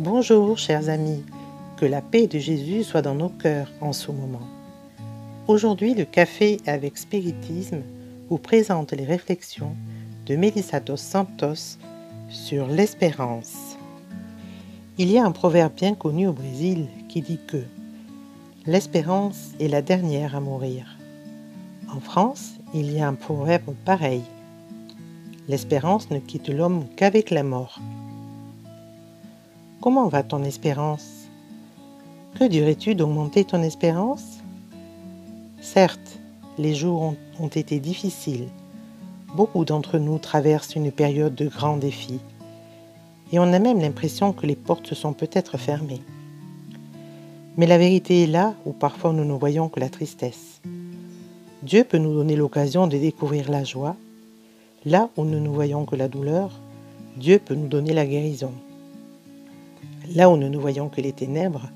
Bonjour chers amis, que la paix de Jésus soit dans nos cœurs en ce moment. Aujourd'hui, le café avec spiritisme vous présente les réflexions de Melissa dos Santos sur l'espérance. Il y a un proverbe bien connu au Brésil qui dit que l'espérance est la dernière à mourir. En France, il y a un proverbe pareil. L'espérance ne quitte l'homme qu'avec la mort. Comment va ton espérance? Que dirais-tu d'augmenter ton espérance? Certes, les jours ont, été difficiles. Beaucoup d'entre nous traversent une période de grands défis. Et on a même l'impression que les portes sont peut-être fermées. Mais la vérité est là où parfois nous ne voyons que la tristesse. Dieu peut nous donner l'occasion de découvrir la joie. Là où nous ne voyons que la douleur, Dieu peut nous donner la guérison. Là où nous ne voyons que les ténèbres,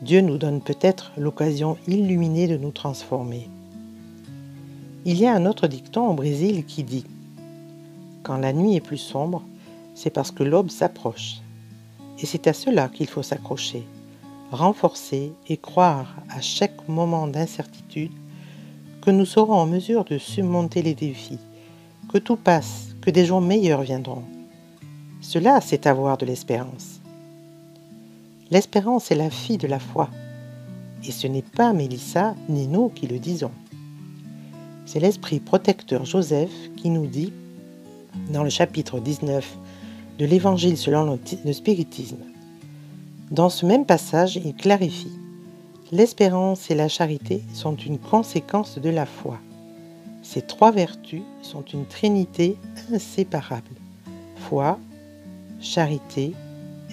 Dieu nous donne peut-être l'occasion illuminée de nous transformer. Il y a un autre dicton au Brésil qui dit Quand la nuit est plus sombre, c'est parce que l'aube s'approche. Et c'est à cela qu'il faut s'accrocher, renforcer et croire à chaque moment d'incertitude que nous serons en mesure de surmonter les défis, que tout passe, que des jours meilleurs viendront. Cela, c'est avoir de l'espérance. L'espérance est la fille de la foi. Et ce n'est pas Mélissa ni nous qui le disons. C'est l'esprit protecteur Joseph qui nous dit, dans le chapitre 19 de l'Évangile selon le spiritisme, dans ce même passage, il clarifie L'espérance et la charité sont une conséquence de la foi. Ces trois vertus sont une trinité inséparable. Foi, charité,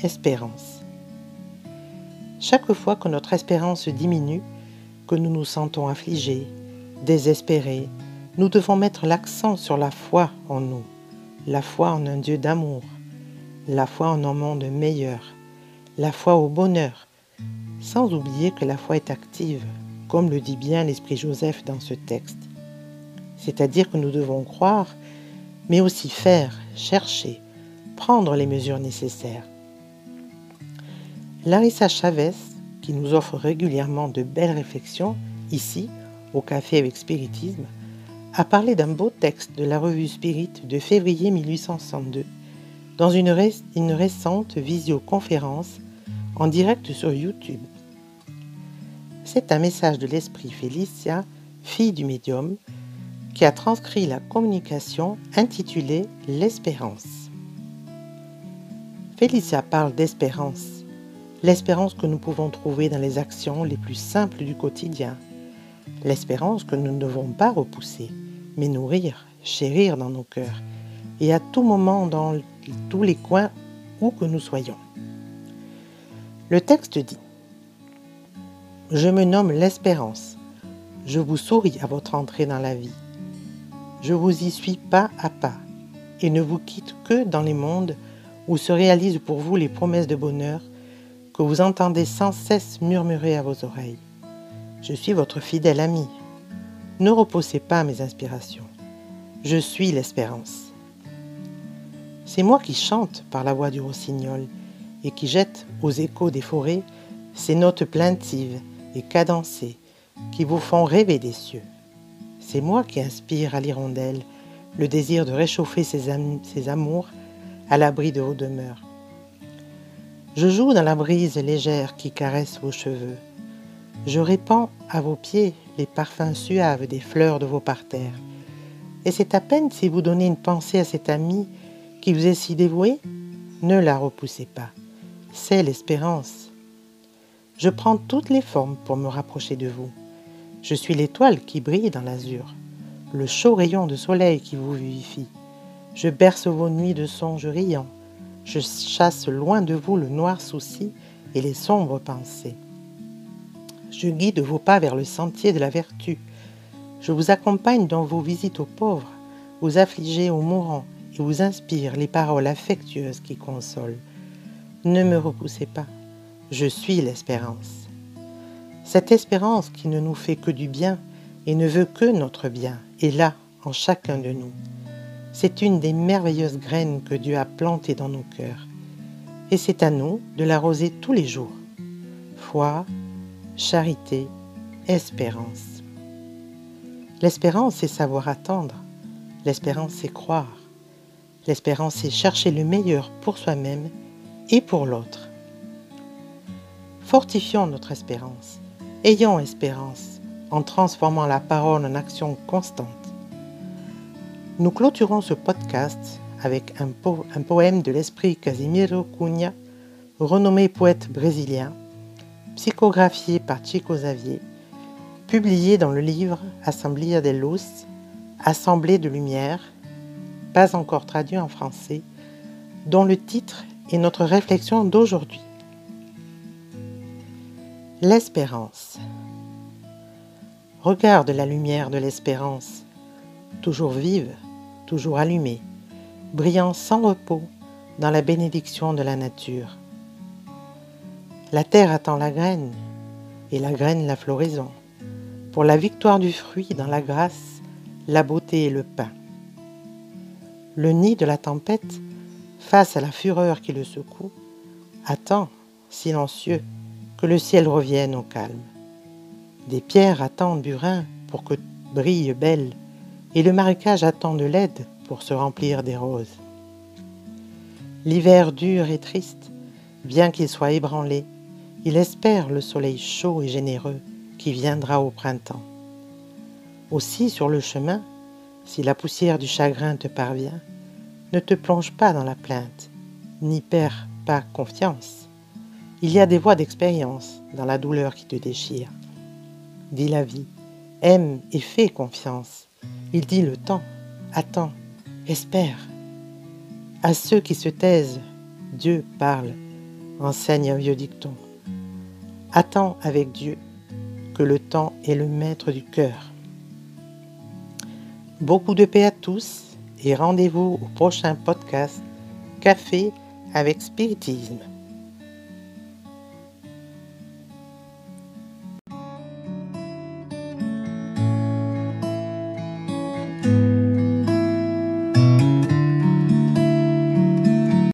espérance. Chaque fois que notre espérance diminue, que nous nous sentons affligés, désespérés, nous devons mettre l'accent sur la foi en nous, la foi en un Dieu d'amour, la foi en un monde meilleur, la foi au bonheur, sans oublier que la foi est active, comme le dit bien l'Esprit Joseph dans ce texte. C'est-à-dire que nous devons croire, mais aussi faire, chercher, prendre les mesures nécessaires. Larissa Chavez, qui nous offre régulièrement de belles réflexions, ici, au Café avec Spiritisme, a parlé d'un beau texte de la revue Spirit de février 1862, dans une, récente visioconférence en direct sur YouTube. C'est un message de l'esprit Félicia, fille du médium, qui a transcrit la communication intitulée L'espérance. Félicia parle d'espérance l'espérance que nous pouvons trouver dans les actions les plus simples du quotidien, l'espérance que nous ne devons pas repousser, mais nourrir, chérir dans nos cœurs, et à tout moment dans tous les coins où que nous soyons. Le texte dit Je me nomme l'espérance. Je vous souris à votre entrée dans la vie. Je vous y suis pas à pas et ne vous quitte que dans les mondes où se réalisent pour vous les promesses de bonheur que vous entendez sans cesse murmurer à vos oreilles. Je suis votre fidèle ami. Ne repoussez pas mes inspirations. Je suis l'espérance. C'est moi qui chante par la voix du rossignol et qui jette aux échos des forêts ces notes plaintives et cadencées qui vous font rêver des cieux. C'est moi qui inspire à l'hirondelle le désir de réchauffer ses, ses amours à l'abri de vos demeures. Je joue dans la brise légère qui caresse vos cheveux. Je répands à vos pieds les parfums suaves des fleurs de vos parterres. Et c'est à peine si vous donnez une pensée à cet ami qui vous est si dévoué, ne la repoussez pas. C'est l'espérance. Je prends toutes les formes pour me rapprocher de vous. Je suis l'étoile qui brille dans l'azur, le chaud rayon de soleil qui vous vivifie. Je berce vos nuits de songes riants je chasse loin de vous le noir souci et les sombres pensées. Je guide vos pas vers le sentier de la vertu. Je vous accompagne dans vos visites aux pauvres, aux affligés, aux mourants, et vous inspire les paroles affectueuses qui consolent. Ne me repoussez pas, je suis l'espérance. Cette espérance qui ne nous fait que du bien et ne veut que notre bien est là en chacun de nous. C'est une des merveilleuses graines que Dieu a plantées dans nos cœurs. et c'est à nous de l'arroser tous les jours. Foi, charité, espérance. L'espérance, c'est savoir attendre. L'espérance, c'est croire. L'espérance, c'est chercher le meilleur pour soi-même et pour l'autre. Fortifions notre espérance. Ayons espérance en transformant la parole en action constante. Nous clôturons ce podcast avec un, poème de l'esprit Casimiro Cunha, renommé poète brésilien, psychographié par Chico Xavier, publié dans le livre Assemblea de Luz, Assemblée de lumière, pas encore traduit en français, dont le titre est notre réflexion d'aujourd'hui. L'espérance. Regarde la lumière de l'espérance, toujours vive, toujours allumée brillant sans repos dans la bénédiction de la nature. La terre attend la graine, et la graine la floraison, pour la victoire du fruit dans la grâce, la beauté et le pain. Le nid de la tempête, face à la fureur qui le secoue, attend, silencieux, que le ciel revienne au calme. Des pierres attendent Burin pour que brille belle, et le marécage attend de l'aide pour se remplir des roses. L'hiver dur et triste, bien qu'il soit ébranlé, il espère le soleil chaud et généreux qui viendra au printemps. Aussi sur le chemin, si la poussière du chagrin te parvient, ne te plonge pas dans la plainte, n'y perds pas confiance. Il y a des voies d'expérience dans la douleur qui te déchire. Dis la vie, aime et fais confiance. Il dit le temps, attends, Espère. À ceux qui se taisent, Dieu parle, enseigne un vieux dicton. Attends avec Dieu que le temps est le maître du cœur. Beaucoup de paix à tous et rendez-vous au prochain podcast Café avec Spiritisme.